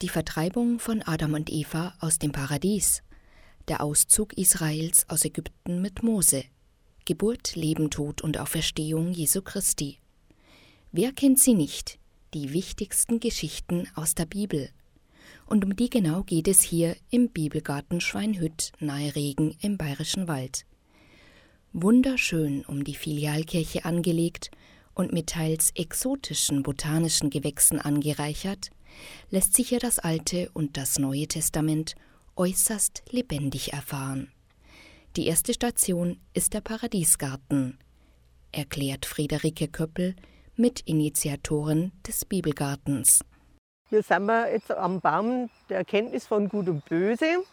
Die Vertreibung von Adam und Eva aus dem Paradies, der Auszug Israels aus Ägypten mit Mose, Geburt, Leben, Tod und Auferstehung Jesu Christi. Wer kennt sie nicht? Die wichtigsten Geschichten aus der Bibel. Und um die genau geht es hier im Bibelgarten Schweinhütt nahe Regen im Bayerischen Wald. Wunderschön um die Filialkirche angelegt und mit teils exotischen botanischen Gewächsen angereichert, lässt sich hier das Alte und das Neue Testament äußerst lebendig erfahren. Die erste Station ist der Paradiesgarten, erklärt Friederike Köppel, Mitinitiatorin des Bibelgartens. Hier sind wir jetzt am Baum der Erkenntnis von Gut und Böse,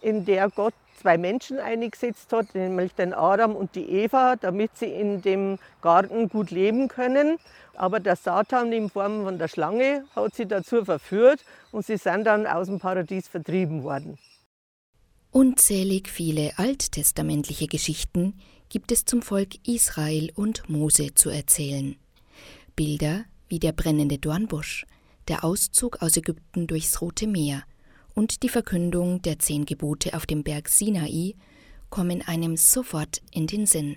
in der Gott zwei Menschen eingesetzt hat, nämlich den Adam und die Eva, damit sie in dem Garten gut leben können. Aber der Satan in Form von der Schlange hat sie dazu verführt und sie sind dann aus dem Paradies vertrieben worden. Unzählig viele alttestamentliche Geschichten gibt es zum Volk Israel und Mose zu erzählen. Bilder wie der brennende Dornbusch, der Auszug aus Ägypten durchs Rote Meer und die Verkündung der zehn Gebote auf dem Berg Sinai kommen einem sofort in den Sinn.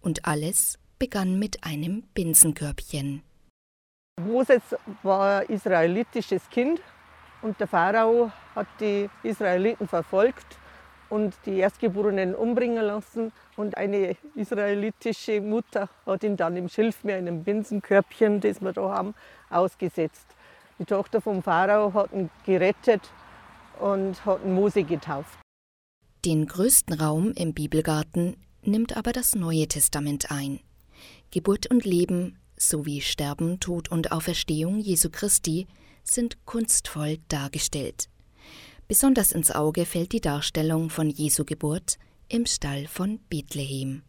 Und alles begann mit einem Binsenkörbchen. Moses war ein israelitisches Kind und der Pharao hat die Israeliten verfolgt und die Erstgeborenen umbringen lassen. Und eine israelitische Mutter hat ihn dann im Schilfmeer in einem Binsenkörbchen, das wir da haben, ausgesetzt. Die Tochter vom Pharao hat ihn gerettet und hat Mose getauft. Den größten Raum im Bibelgarten nimmt aber das Neue Testament ein. Geburt und Leben sowie Sterben, Tod und Auferstehung Jesu Christi sind kunstvoll dargestellt. Besonders ins Auge fällt die Darstellung von Jesu Geburt im Stall von Bethlehem.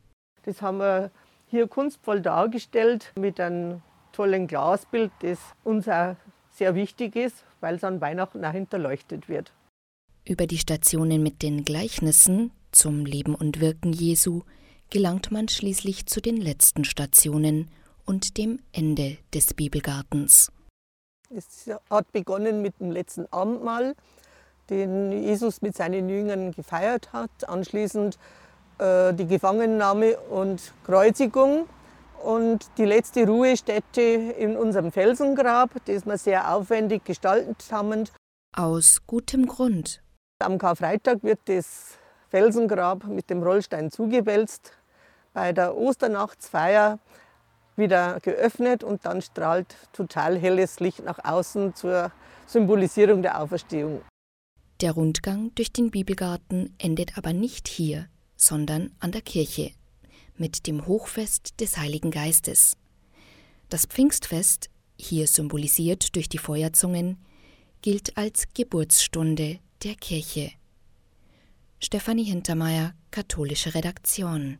Das haben wir hier kunstvoll dargestellt mit einem tollen Glasbild, das uns auch sehr wichtig ist, weil es an Weihnachten auch hinterleuchtet wird. Über die Stationen mit den Gleichnissen zum Leben und Wirken Jesu gelangt man schließlich zu den letzten Stationen und dem Ende des Bibelgartens. Es hat begonnen mit dem letzten Abendmahl, den Jesus mit seinen Jüngern gefeiert hat. Anschließend äh, die Gefangennahme und Kreuzigung und die letzte Ruhestätte in unserem Felsengrab, das wir sehr aufwendig gestaltet haben. Aus gutem Grund. Am Karfreitag wird das Felsengrab mit dem Rollstein zugewälzt. Bei der Osternachtsfeier wieder geöffnet und dann strahlt total helles Licht nach außen zur Symbolisierung der Auferstehung. Der Rundgang durch den Bibelgarten endet aber nicht hier, sondern an der Kirche mit dem Hochfest des Heiligen Geistes. Das Pfingstfest, hier symbolisiert durch die Feuerzungen, gilt als Geburtsstunde der Kirche. Stefanie Hintermeier, katholische Redaktion.